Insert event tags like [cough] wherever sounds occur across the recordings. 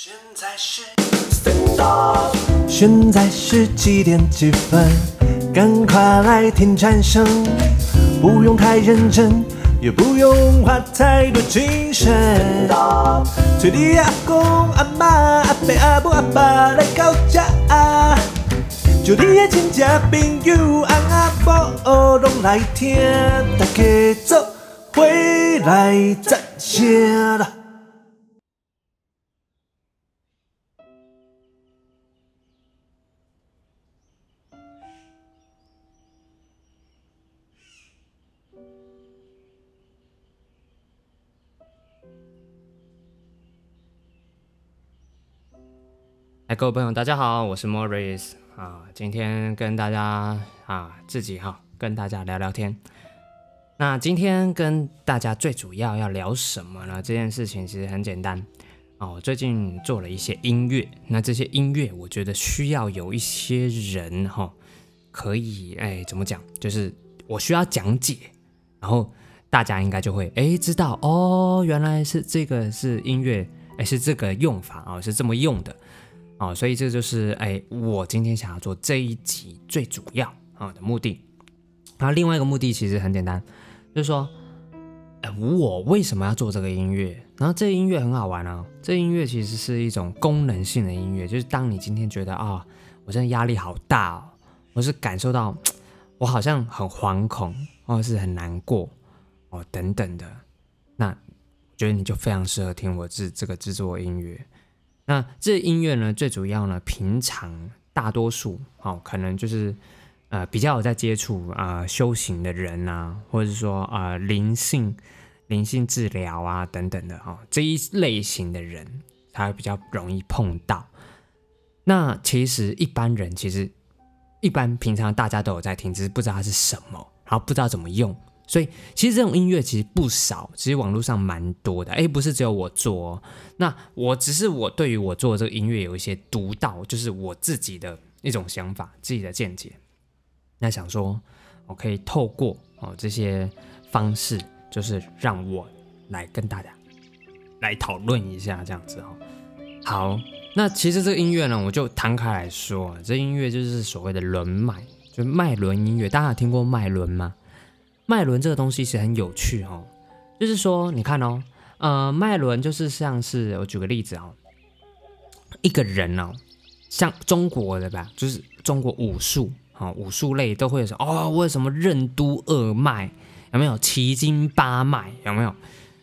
现在是现在是几点几分？赶快来听蝉声，不用太认真，也不用花太多精神。催你阿公阿妈阿伯阿母阿爸来到家，就你的亲戚朋友翁阿婆拢来听，大家做回来赞声啦。各位朋友，大家好，我是 Morris 啊，今天跟大家啊自己哈跟大家聊聊天。那今天跟大家最主要要聊什么呢？这件事情其实很简单哦，最近做了一些音乐，那这些音乐我觉得需要有一些人哈，可以哎怎么讲，就是我需要讲解，然后大家应该就会哎知道哦，原来是这个是音乐，哎是这个用法啊，是这么用的。哦，所以这就是哎，我今天想要做这一集最主要啊的目的。那另外一个目的其实很简单，就是说，哎，我为什么要做这个音乐？然后这音乐很好玩啊，这音乐其实是一种功能性的音乐，就是当你今天觉得啊，我真的压力好大哦，我是感受到我好像很惶恐，或者是很难过哦等等的，那觉得你就非常适合听我制这个制作音乐。那这音乐呢，最主要呢，平常大多数哦，可能就是呃比较有在接触啊修行的人啊，或者说啊灵性灵性治疗啊等等的哦这一类型的人，他会比较容易碰到。那其实一般人其实一般平常大家都有在听，只是不知道它是什么，然后不知道怎么用。所以其实这种音乐其实不少，其实网络上蛮多的。哎，不是只有我做，哦那我只是我对于我做这个音乐有一些独到，就是我自己的一种想法、自己的见解。那想说，我可以透过哦这些方式，就是让我来跟大家来讨论一下这样子哦。好，那其实这个音乐呢，我就摊开来说，这音乐就是所谓的轮脉，就脉轮音乐。大家有听过脉轮吗？脉轮这个东西其实很有趣哦，就是说，你看哦，呃，脉轮就是像是我举个例子哦，一个人哦，像中国的吧，就是中国武术啊，武术类都会说哦，为什么任督二脉有没有奇经八脉有没有？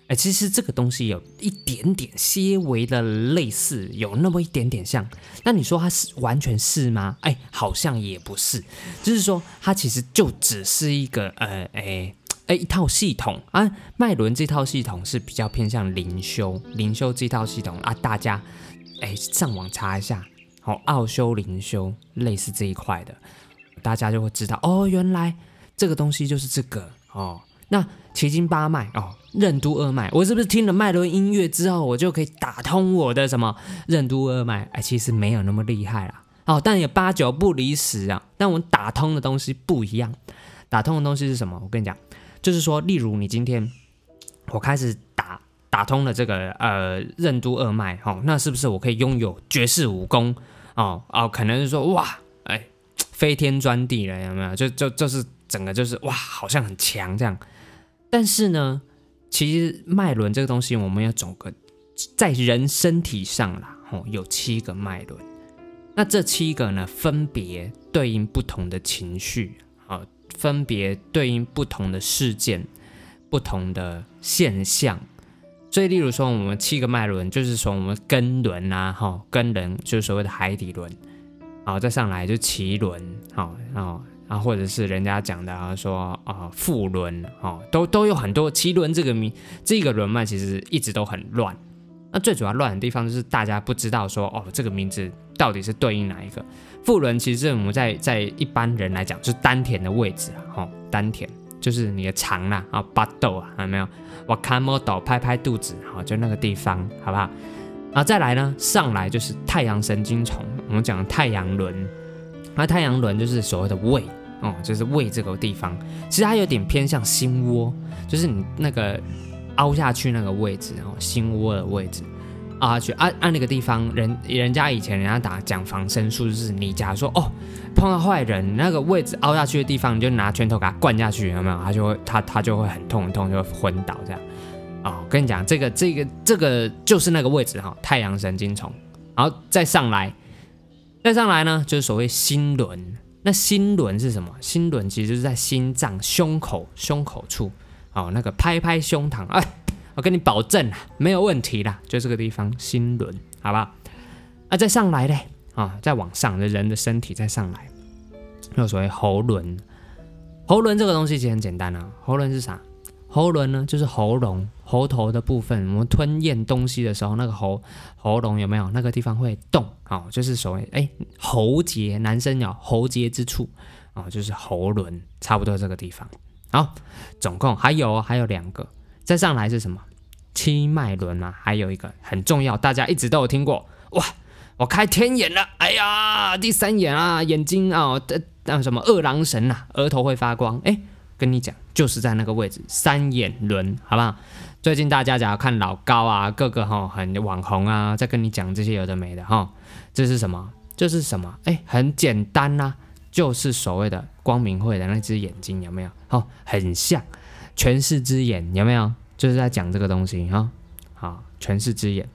哎，其实这个东西有一点点些微的类似，有那么一点点像。那你说它是完全是吗？哎，好像也不是。就是说，它其实就只是一个呃，哎哎一套系统啊。脉轮这套系统是比较偏向灵修，灵修这套系统啊，大家哎上网查一下，好，奥修灵修类似这一块的，大家就会知道哦，原来这个东西就是这个哦。那奇经八脉哦，任督二脉，我是不是听了脉轮音乐之后，我就可以打通我的什么任督二脉？哎，其实没有那么厉害啦，哦，但也八九不离十啊。但我们打通的东西不一样，打通的东西是什么？我跟你讲，就是说，例如你今天我开始打打通了这个呃任督二脉，哦，那是不是我可以拥有绝世武功？哦哦，可能是说哇，哎，飞天钻地了，有没有？就就就是整个就是哇，好像很强这样。但是呢，其实脉轮这个东西，我们要总个在人身体上啦，吼，有七个脉轮。那这七个呢，分别对应不同的情绪，啊，分别对应不同的事件、不同的现象。所以，例如说，我们七个脉轮就是从我们根轮啊，哈，根轮就是所谓的海底轮，好，再上来就脐轮，好，然后。啊，或者是人家讲的啊，说啊，副轮哦，都都有很多脐轮这个名，这个轮脉其实一直都很乱。那最主要乱的地方就是大家不知道说哦，这个名字到底是对应哪一个？副轮其实我们在在一般人来讲就是丹田的位置啊，哦，丹田就是你的肠啦啊，巴豆啊，有没有？我看摸斗拍拍肚子，好，就那个地方，好不好？啊，再来呢，上来就是太阳神经丛，我们讲太阳轮。那太阳轮就是所谓的胃哦，就是胃这个地方，其实它有点偏向心窝，就是你那个凹下去那个位置，然后心窝的位置。凹下去，按按那个地方，人人家以前人家打讲防身术，就是你假如说哦碰到坏人那个位置凹下去的地方，你就拿拳头给他灌下去，有没有？他就会他他就会很痛很痛，就会昏倒这样。哦，跟你讲，这个这个这个就是那个位置哈，太阳神经丛，然后再上来，再上来呢，就是所谓心轮。那心轮是什么？心轮其实就是在心脏、胸口、胸口处，哦，那个拍拍胸膛，哎，我跟你保证啊，没有问题啦，就这个地方心轮，好不好？啊，再上来嘞，啊，再往上人的身体再上来，有所谓喉轮。喉轮这个东西其实很简单啊，喉轮是啥？喉轮呢，就是喉咙、喉头的部分。我们吞咽东西的时候，那个喉喉咙有没有那个地方会动？哦，就是所谓哎喉结，男生有喉结之处，哦，就是喉轮，差不多这个地方。好，总共还有还有两个，再上来是什么？七脉轮啊，还有一个很重要，大家一直都有听过。哇，我开天眼了，哎呀，第三眼啊，眼睛啊，那什么二郎神呐，额头会发光，哎。跟你讲，就是在那个位置，三眼轮，好不好？最近大家只要看老高啊，各个哈很网红啊，在跟你讲这些有的没的哈，这是什么？这是什么？哎，很简单呐，就是所谓的光明会的那只眼睛，有没有？哦，很像全视之眼，有没有？就是在讲这个东西哈。好，全视之眼，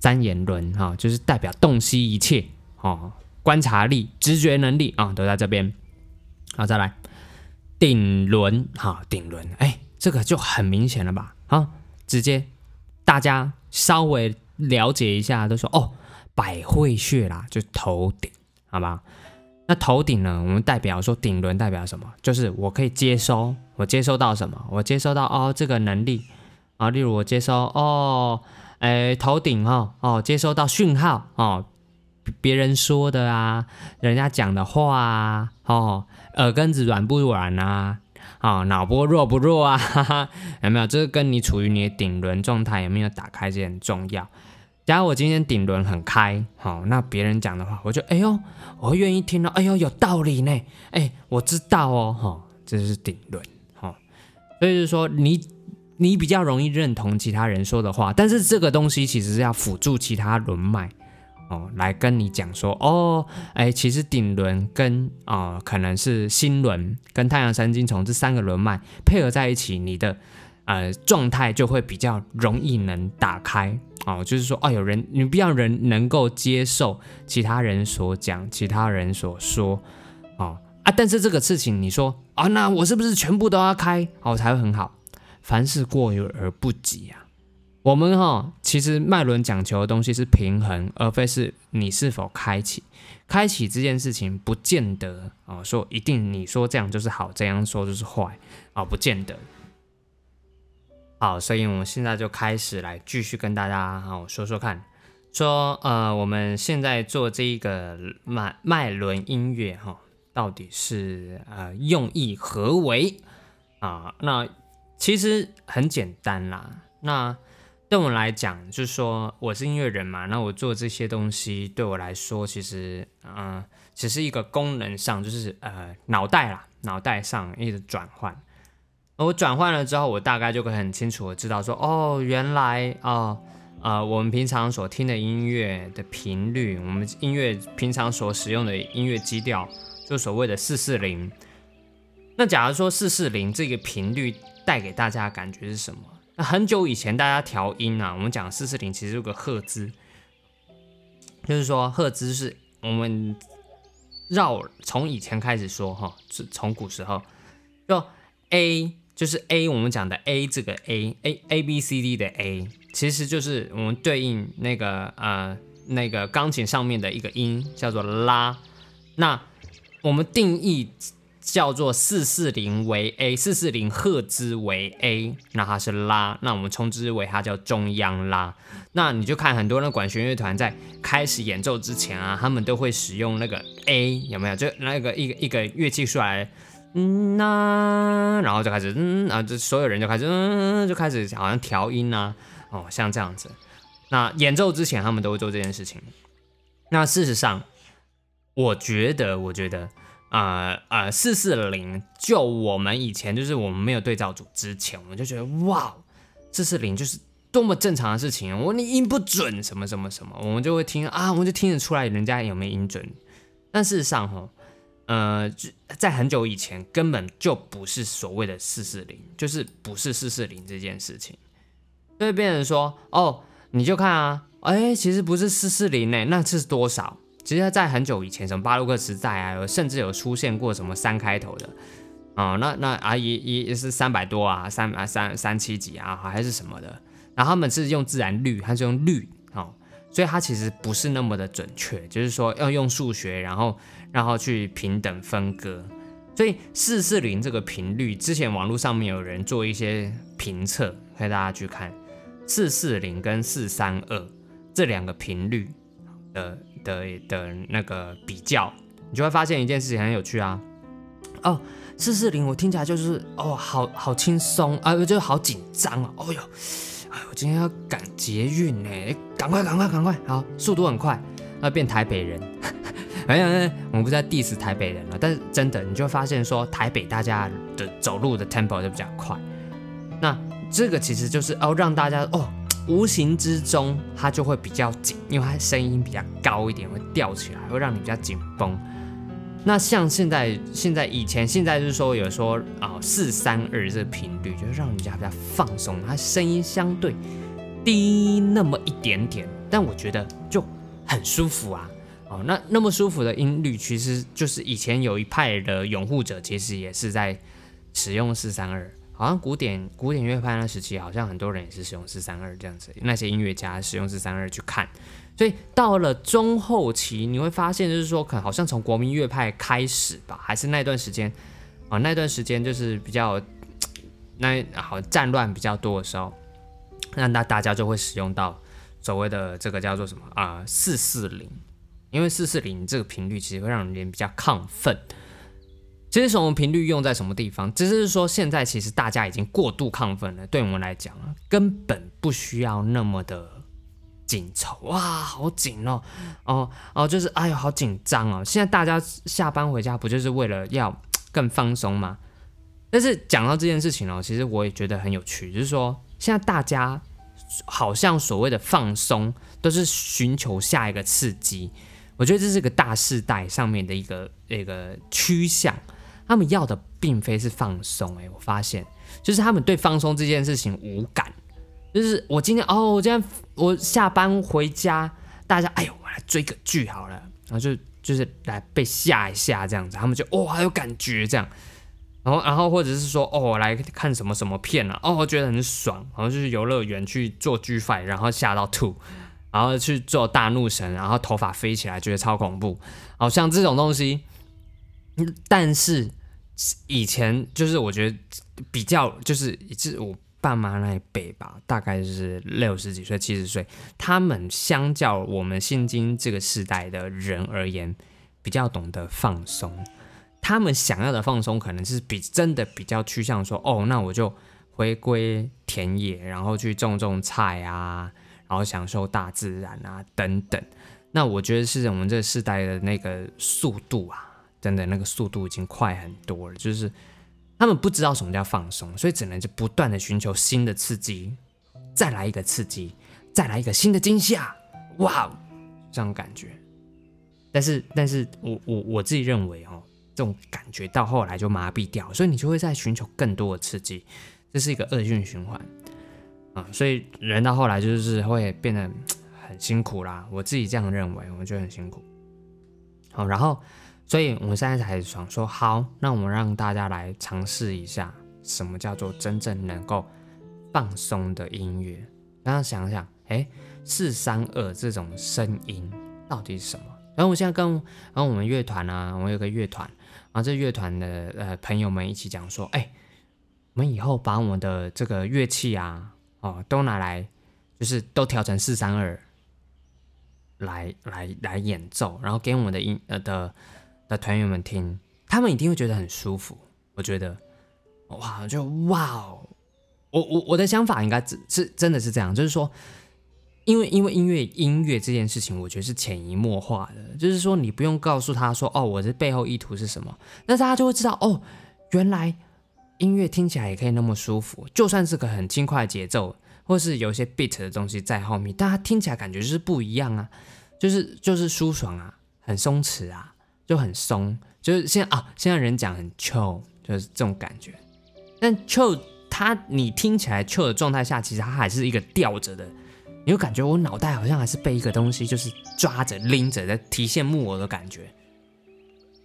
三眼轮哈，就是代表洞悉一切哦，观察力、直觉能力啊，都在这边。好，再来。顶轮哈，顶轮，哎，这个就很明显了吧？啊，直接大家稍微了解一下，都说哦，百会穴啦，就头顶，好吧？那头顶呢，我们代表说顶轮代表什么？就是我可以接收，我接收到什么？我接收到哦，这个能力啊，例如我接收哦，哎，头顶哈，哦，接收到讯号哦，别人说的啊，人家讲的话啊，哦。耳根子软不软啊？啊，脑波弱不弱啊？哈哈，有没有？这个跟你处于你的顶轮状态有没有打开，这很重要。假如我今天顶轮很开，好，那别人讲的话，我就哎呦，我愿意听到，哎呦，有道理呢，哎，我知道哦，哈，这是顶轮，哈，所以就是说，你你比较容易认同其他人说的话，但是这个东西其实是要辅助其他轮脉。哦，来跟你讲说哦，哎，其实顶轮跟啊，可能是心轮跟太阳神经丛这三个轮脉配合在一起，你的呃状态就会比较容易能打开哦。就是说，哦，有人你比较人能够接受其他人所讲、其他人所说哦啊，但是这个事情你说啊，那我是不是全部都要开哦才会很好？凡事过犹而不及啊。我们哈，其实脉轮讲求的东西是平衡，而非是你是否开启。开启这件事情不见得啊，说一定你说这样就是好，这样说就是坏啊，不见得。好，所以我们现在就开始来继续跟大家好说说看，说呃，我们现在做这一个脉脉轮音乐哈，到底是呃用意何为啊？那其实很简单啦，那。对我来讲，就是说我是音乐人嘛，那我做这些东西对我来说，其实嗯，只是一个功能上，就是呃脑袋啦，脑袋上一直转换。我转换了之后，我大概就会很清楚的知道说，哦，原来哦，呃，我们平常所听的音乐的频率，我们音乐平常所使用的音乐基调，就所谓的四四零。那假如说四四零这个频率带给大家的感觉是什么？那很久以前，大家调音啊，我们讲四四零其实有个赫兹，就是说赫兹是我们绕从以前开始说哈，从古时候，就 A 就是 A，我们讲的 A 这个 A A A B C D 的 A，其实就是我们对应那个呃那个钢琴上面的一个音叫做拉，那我们定义。叫做四四零为 A，四四零赫兹为 A，那它是拉，那我们称之为它叫中央拉。那你就看很多那管弦乐团在开始演奏之前啊，他们都会使用那个 A，有没有？就那个一个一个乐器出来，嗯呐，然后就开始嗯啊，这所有人就开始嗯，就开始好像调音呐，哦，像这样子。那演奏之前他们都会做这件事情。那事实上，我觉得，我觉得。呃呃，四四零，就我们以前就是我们没有对照组之前，我们就觉得哇，四四零就是多么正常的事情，我你音不准什么什么什么，我们就会听啊，我们就听得出来人家有没有音准。但事实上，哈，呃，在很久以前根本就不是所谓的四四零，就是不是四四零这件事情。所以变成说，哦，你就看啊，哎，其实不是四四零呢，那是多少？其实，在很久以前，什么巴洛克时代啊，甚至有出现过什么三开头的。哦，那那啊也也是三百多啊，三啊三三七几啊，还是什么的。然后他们是用自然率，它是用率，哦，所以它其实不是那么的准确，就是说要用数学，然后然后去平等分割。所以四四零这个频率，之前网络上面有人做一些评测，可以大家去看四四零跟四三二这两个频率的的的那个比较，你就会发现一件事情很有趣啊，哦。四四零，我听起来就是哦，好好轻松啊，就好紧张啊，哦哟，哎，我今天要赶捷运呢，赶快赶快赶快，好，速度很快，要变台北人。[laughs] 哎呀，我们不是在 diss 台北人了，但是真的，你就发现说台北大家的走路的 tempo 就比较快，那这个其实就是哦，让大家哦，无形之中它就会比较紧，因为它声音比较高一点，会吊起来，会让你比较紧绷。那像现在，现在以前，现在就是说有说啊四三二这个频率，就是让人家比较放松，它声音相对低那么一点点，但我觉得就很舒服啊。哦，那那么舒服的音律，其实就是以前有一派的拥护者，其实也是在使用四三二，好像古典古典乐派那时期，好像很多人也是使用四三二这样子，那些音乐家使用四三二去看。所以到了中后期，你会发现，就是说，可能好像从国民乐派开始吧，还是那段时间啊，那段时间就是比较那好战乱比较多的时候，那那大家就会使用到所谓的这个叫做什么啊四四零，因为四四零这个频率其实会让人比较亢奋。其实什么频率用在什么地方，只是说现在其实大家已经过度亢奋了，对我们来讲啊，根本不需要那么的。紧凑哇，好紧哦，哦哦，就是哎呦，好紧张哦！现在大家下班回家不就是为了要更放松吗？但是讲到这件事情哦，其实我也觉得很有趣，就是说现在大家好像所谓的放松都是寻求下一个刺激，我觉得这是个大时代上面的一个一个趋向，他们要的并非是放松，哎，我发现就是他们对放松这件事情无感。就是我今天哦，我今天我下班回家，大家哎呦，我来追个剧好了，然后就就是来被吓一吓这样子，他们就哦有感觉这样，然后然后或者是说哦我来看什么什么片了，哦我觉得很爽，然后就是游乐园去做剧 fight，然后吓到吐，然后去做大怒神，然后头发飞起来，觉得超恐怖，好像这种东西，但是以前就是我觉得比较就是是我。爸妈那一辈吧，大概是六十几岁、七十岁，他们相较我们现今这个时代的人而言，比较懂得放松。他们想要的放松，可能是比真的比较趋向说，哦，那我就回归田野，然后去种种菜啊，然后享受大自然啊，等等。那我觉得是我们这个时代的那个速度啊，真的那个速度已经快很多了，就是。他们不知道什么叫放松，所以只能就不断的寻求新的刺激，再来一个刺激，再来一个新的惊吓，哇，这种感觉。但是，但是我我我自己认为哦，这种感觉到后来就麻痹掉，所以你就会在寻求更多的刺激，这是一个恶性循环啊。所以人到后来就是会变得很辛苦啦，我自己这样认为，我觉得很辛苦。好，然后。所以我们现在才想说，好，那我们让大家来尝试一下，什么叫做真正能够放松的音乐。大家想想，哎，四三二这种声音到底是什么？然后我现在跟然后我们乐团啊，我们有个乐团，然后这乐团的呃朋友们一起讲说，哎，我们以后把我们的这个乐器啊，哦，都拿来，就是都调成四三二，来来来演奏，然后给我们的音呃的。的团员们听，他们一定会觉得很舒服。我觉得，哇，就哇哦！我我我的想法应该是真的是这样，就是说，因为因为音乐音乐这件事情，我觉得是潜移默化的，就是说你不用告诉他说，哦，我的背后意图是什么，那大家就会知道，哦，原来音乐听起来也可以那么舒服，就算是个很轻快的节奏，或是有一些 beat 的东西在后面，但它听起来感觉就是不一样啊，就是就是舒爽啊，很松弛啊，就很松，就是现在啊，现在人讲很 chill，就是这种感觉。但 chill 它你听起来 chill 的状态下，其实它还是一个吊着的，你就感觉我脑袋好像还是被一个东西就是抓着拎着在提线木偶的感觉。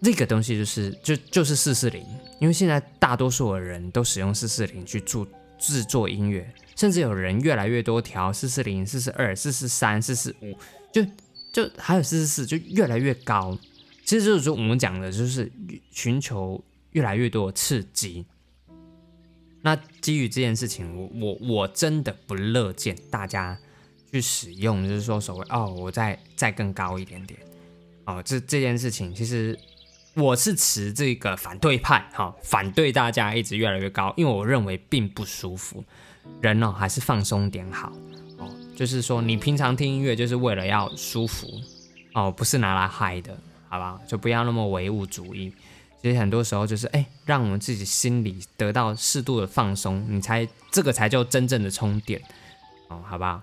这个东西就是就就是四四零，因为现在大多数的人都使用四四零去做制作音乐，甚至有人越来越多调四四零、四四二、四四三、四四五，就就还有四四四，就越来越高。其实就是说我们讲的就是寻求越来越多的刺激。那基于这件事情，我我我真的不乐见大家去使用，就是说所谓哦，我再再更高一点点哦，这这件事情其实。我是持这个反对派，哈，反对大家一直越来越高，因为我认为并不舒服。人呢，还是放松点好，哦，就是说你平常听音乐就是为了要舒服，哦，不是拿来嗨的，好不好？就不要那么唯物主义。其实很多时候就是，哎，让我们自己心里得到适度的放松，你才这个才叫真正的充电，哦，好不好？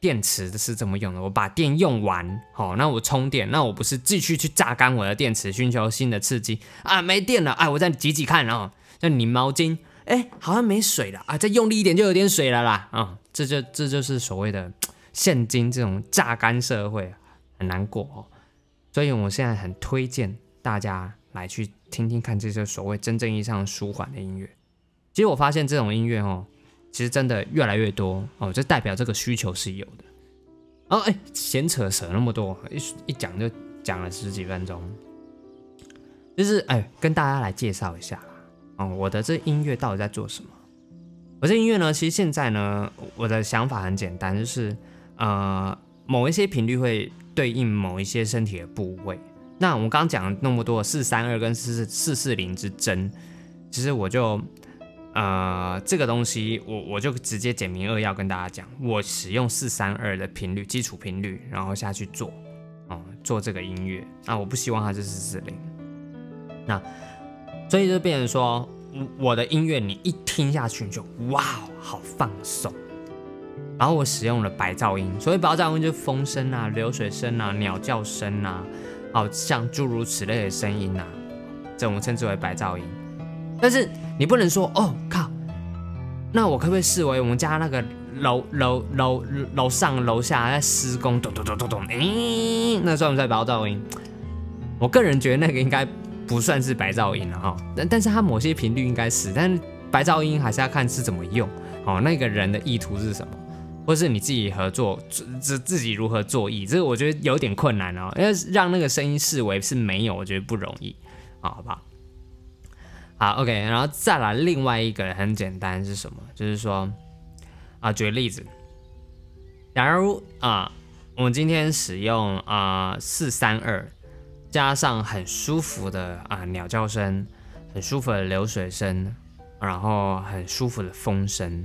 电池是怎么用的？我把电用完，好，那我充电，那我不是继续去榨干我的电池，寻求新的刺激啊？没电了，哎，我再挤挤看，然后再拧毛巾，哎，好像没水了啊，再用力一点就有点水了啦，啊，这就这就是所谓的现今这种榨干社会，很难过哦。所以我现在很推荐大家来去听听看这些所谓真正意义上舒缓的音乐。其实我发现这种音乐哦。其实真的越来越多哦，就代表这个需求是有的。哦，哎，闲扯扯那么多，一一讲就讲了十几分钟。就是哎，跟大家来介绍一下哦，我的这音乐到底在做什么？我这音乐呢，其实现在呢，我的想法很简单，就是呃，某一些频率会对应某一些身体的部位。那我们刚刚讲了那么多四三二跟四四四四零之争，其实我就。呃，这个东西我我就直接简明扼要跟大家讲，我使用四三二的频率基础频率，然后下去做，哦，做这个音乐，那我不希望它是四四零，那所以就变成说，我的音乐你一听下去你就哇，好放松，然后我使用了白噪音，所谓白噪音就是风声啊、流水声啊、鸟叫声啊，好像诸如此类的声音啊，这我们称之为白噪音。但是你不能说哦靠，那我可不可以视为我们家那个楼楼楼楼上楼下在施工，咚咚咚咚咚，诶，那算不算白噪音？我个人觉得那个应该不算是白噪音了哈，但但是它某些频率应该是，但是白噪音还是要看是怎么用哦，那个人的意图是什么，或是你自己合作自自己如何作意，这个我觉得有点困难哦，因为让那个声音视为是没有，我觉得不容易，好，好不好？好，OK，然后再来另外一个很简单是什么？就是说，啊，举个例子，假如啊，我们今天使用啊四三二，加上很舒服的啊鸟叫声，很舒服的流水声，然后很舒服的风声，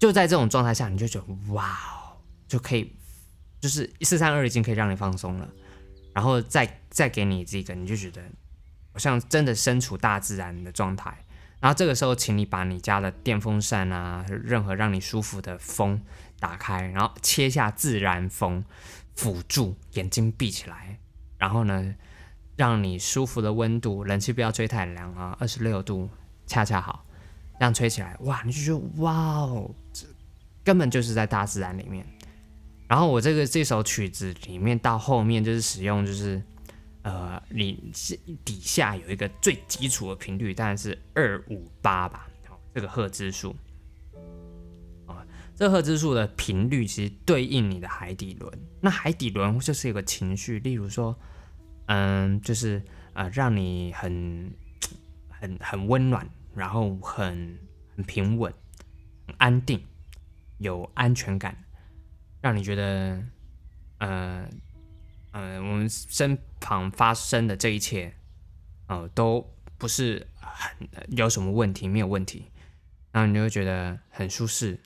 就在这种状态下，你就觉得哇哦，就可以，就是一四三二已经可以让你放松了，然后再再给你这个，你就觉得。好像真的身处大自然的状态，然后这个时候，请你把你家的电风扇啊，任何让你舒服的风打开，然后切下自然风，辅助眼睛闭起来，然后呢，让你舒服的温度，冷气不要吹太凉啊，二十六度恰恰好，这样吹起来，哇，你就觉得哇哦，这根本就是在大自然里面。然后我这个这首曲子里面到后面就是使用就是。呃，你底下有一个最基础的频率，当然是二五八吧。这个赫兹数，这赫兹数的频率其实对应你的海底轮。那海底轮就是一个情绪，例如说，嗯，就是呃，让你很很很温暖，然后很很平稳、很安定、有安全感，让你觉得呃。嗯，我们身旁发生的这一切，哦，都不是很有什么问题，没有问题，然后你就会觉得很舒适，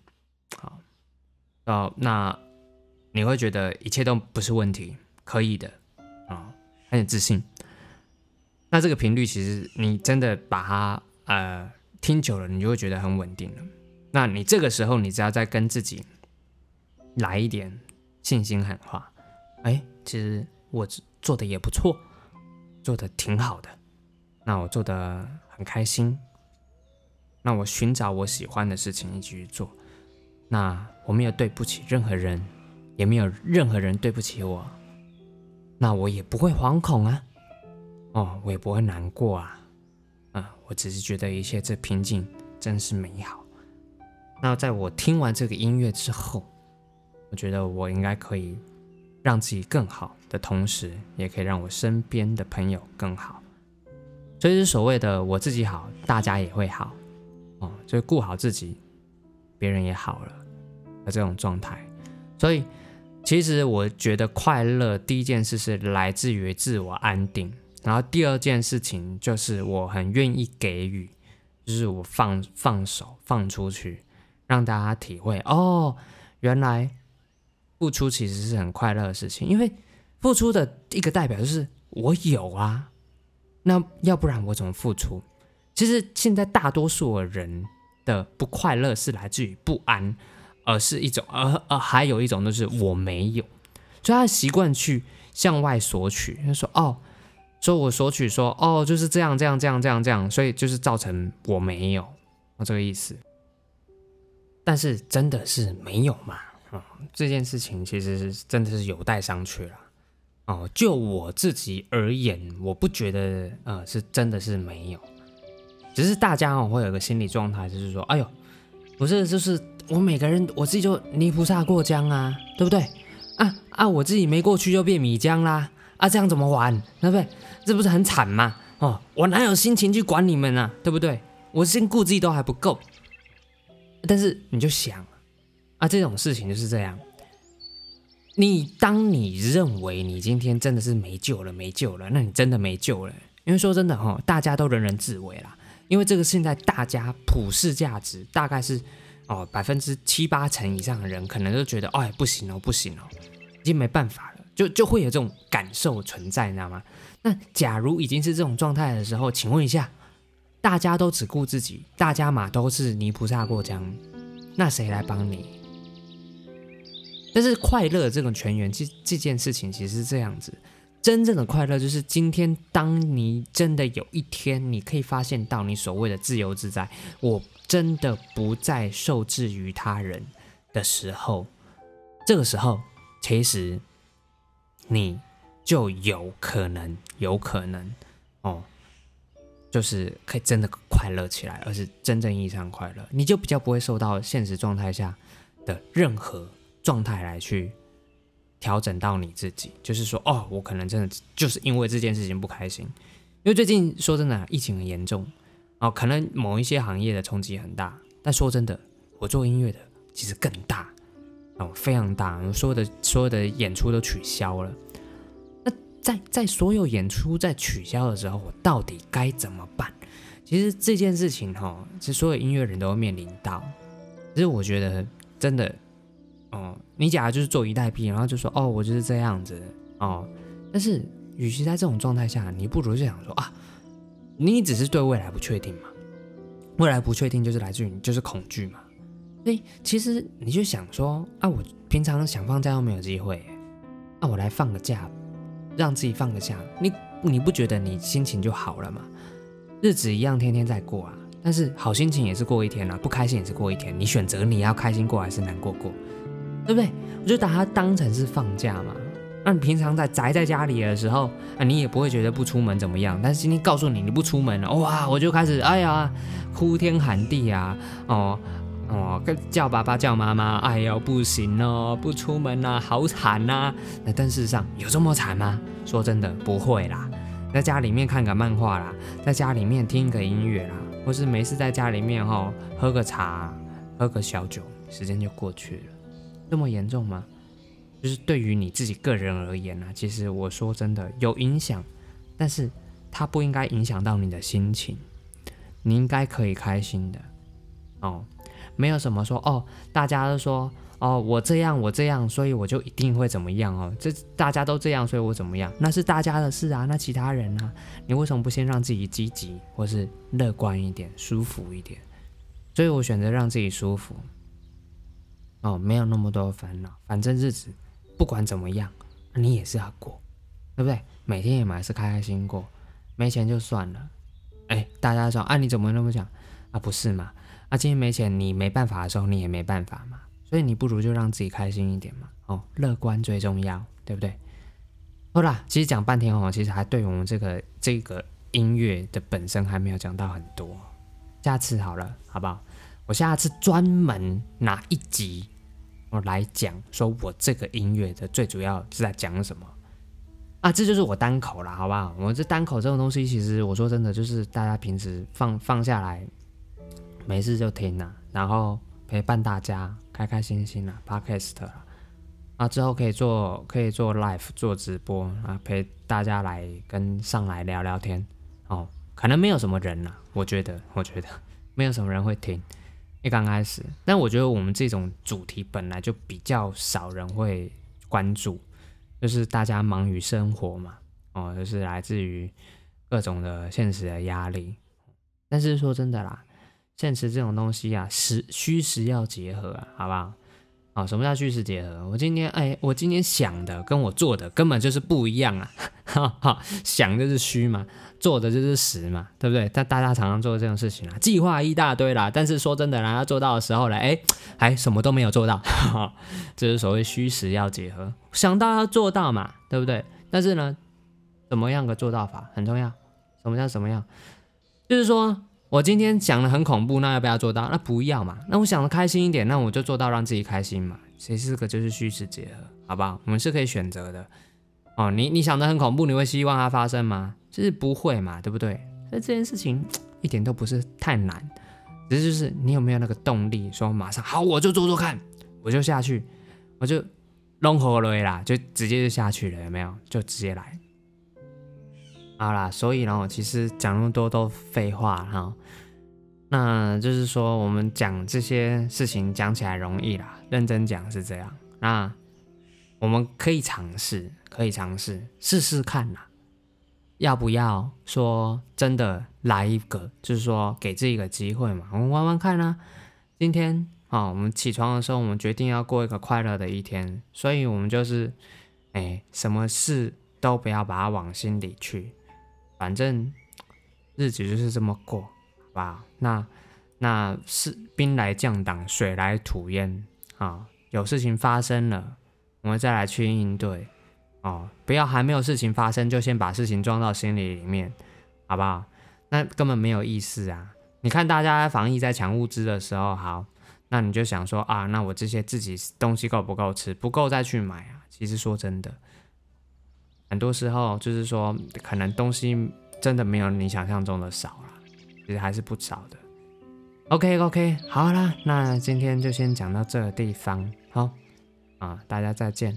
好，哦，那你会觉得一切都不是问题，可以的，啊，很有自信。那这个频率其实你真的把它呃听久了，你就会觉得很稳定了。那你这个时候，你只要再跟自己来一点信心喊话，哎，其实我做的也不错，做的挺好的，那我做的很开心，那我寻找我喜欢的事情一起去做，那我没有对不起任何人，也没有任何人对不起我，那我也不会惶恐啊，哦，我也不会难过啊，啊，我只是觉得一切这平静真是美好。那在我听完这个音乐之后，我觉得我应该可以让自己更好的同时，也可以让我身边的朋友更好。所以是所谓的我自己好，大家也会好哦。就是顾好自己，别人也好了的这种状态。所以其实我觉得快乐第一件事是来自于自我安定，然后第二件事情就是我很愿意给予，就是我放放手放出去。让大家体会哦，原来付出其实是很快乐的事情，因为付出的一个代表就是我有啊，那要不然我怎么付出？其实现在大多数的人的不快乐是来自于不安，而是一种，而而还有一种就是我没有，所以他习惯去向外索取，他说哦，说我索取说哦就是这样这样这样这样这样，所以就是造成我没有，我这个意思。但是真的是没有嘛？哦，这件事情其实是真的是有待商榷了。哦，就我自己而言，我不觉得呃是真的是没有，只是大家哦会有个心理状态，就是说，哎呦，不是，就是我每个人我自己就泥菩萨过江啊，对不对？啊啊，我自己没过去就变米浆啦，啊，这样怎么玩？对不？这不是很惨吗？哦，我哪有心情去管你们啊？对不对？我先顾自己都还不够。但是你就想啊，这种事情就是这样。你当你认为你今天真的是没救了，没救了，那你真的没救了。因为说真的哈，大家都人人自危啦。因为这个现在大家普世价值大概是哦百分之七八成以上的人可能都觉得哎不行哦不行哦，已经没办法，就就会有这种感受存在，你知道吗？那假如已经是这种状态的时候，请问一下。大家都只顾自己，大家嘛都是泥菩萨过江，那谁来帮你？但是快乐这种全员，这这件事情其实是这样子，真正的快乐就是今天，当你真的有一天，你可以发现到你所谓的自由自在，我真的不再受制于他人的时候，这个时候，其实你就有可能，有可能哦。就是可以真的快乐起来，而是真正意义上快乐，你就比较不会受到现实状态下的任何状态来去调整到你自己。就是说，哦，我可能真的就是因为这件事情不开心，因为最近说真的，疫情很严重，哦，可能某一些行业的冲击很大。但说真的，我做音乐的其实更大，哦，非常大，所有的所有的演出都取消了。那在在所有演出在取消的时候，我到底该怎么办？其实这件事情哈，其实所有音乐人都会面临到。其实我觉得真的，哦，你假如就是坐以待毙，然后就说哦，我就是这样子哦。但是，与其在这种状态下，你不如就想说啊，你只是对未来不确定嘛。未来不确定就是来自于就是恐惧嘛。所以其实你就想说啊，我平常想放假都没有机会，那我来放个假。让自己放个假，你你不觉得你心情就好了吗？日子一样天天在过啊，但是好心情也是过一天啊，不开心也是过一天。你选择你要开心过还是难过过，对不对？我就把它当成是放假嘛。那你平常在宅在家里的时候，啊，你也不会觉得不出门怎么样。但是今天告诉你你不出门了，哇，我就开始哎呀哭天喊地啊，哦。哦，叫爸爸叫妈妈，哎呦不行哦，不出门呐，好惨呐！那但事实上有这么惨吗？说真的不会啦，在家里面看个漫画啦，在家里面听个音乐啦，或是没事在家里面哈喝个茶，喝个小酒，时间就过去了。这么严重吗？就是对于你自己个人而言呢，其实我说真的有影响，但是它不应该影响到你的心情，你应该可以开心的哦。没有什么说哦，大家都说哦，我这样我这样，所以我就一定会怎么样哦。这大家都这样，所以我怎么样？那是大家的事啊。那其他人呢？你为什么不先让自己积极，或是乐观一点，舒服一点？所以我选择让自己舒服。哦，没有那么多烦恼，反正日子不管怎么样，你也是要过，对不对？每天也还是开开心过，没钱就算了。哎，大家说啊，你怎么那么讲啊？不是嘛？啊，今天没钱，你没办法的时候，你也没办法嘛。所以你不如就让自己开心一点嘛。哦，乐观最重要，对不对？好啦，其实讲半天哦，其实还对我们这个这个音乐的本身还没有讲到很多。下次好了，好不好？我下次专门拿一集。我来讲，说我这个音乐的最主要是在讲什么啊？这就是我单口了，好不好？我这单口这种东西，其实我说真的，就是大家平时放放下来，没事就听啦，然后陪伴大家，开开心心啊，podcast 啊，之后可以做可以做 live 做直播啊，陪大家来跟上来聊聊天哦。可能没有什么人啦，我觉得，我觉得 [laughs] 没有什么人会听。一刚开始，但我觉得我们这种主题本来就比较少人会关注，就是大家忙于生活嘛，哦，就是来自于各种的现实的压力。但是说真的啦，现实这种东西啊，实虚实要结合啊，好不好？啊，什么叫虚实结合？我今天哎，我今天想的跟我做的根本就是不一样啊！[laughs] 哈哈，想就是虚嘛，做的就是实嘛，对不对？但大家常常做这种事情啊，计划一大堆啦，但是说真的，啦，要做到的时候呢，哎，还什么都没有做到，[laughs] 哈哈这是所谓虚实要结合，想到要做到嘛，对不对？但是呢，怎么样个做到法很重要？什么叫什么样？就是说。我今天讲的很恐怖，那要不要做到？那不要嘛。那我想的开心一点，那我就做到让自己开心嘛。其实这个就是虚实结合，好不好？我们是可以选择的。哦，你你想的很恐怖，你会希望它发生吗？就是不会嘛，对不对？那这件事情一点都不是太难，只是就是你有没有那个动力，说马上好我就做做看，我就下去，我就弄好了啦，就直接就下去了，有没有？就直接来。好啦，所以呢，我其实讲那么多都废话哈。那就是说，我们讲这些事情讲起来容易啦，认真讲是这样。那我们可以尝试，可以尝试试试看啦。要不要说真的来一个？就是说给自己一个机会嘛，我们玩玩看啊。今天啊，我们起床的时候，我们决定要过一个快乐的一天，所以我们就是，哎，什么事都不要把它往心里去。反正日子就是这么过，好吧？那那是兵来将挡，水来土掩啊！有事情发生了，我们再来去应对哦。不要还没有事情发生，就先把事情装到心里里面，好不好？那根本没有意思啊！你看大家防疫在抢物资的时候，好，那你就想说啊，那我这些自己东西够不够吃？不够再去买啊！其实说真的。很多时候就是说，可能东西真的没有你想象中的少了，其实还是不少的。OK OK，好啦，那今天就先讲到这个地方，好啊，大家再见。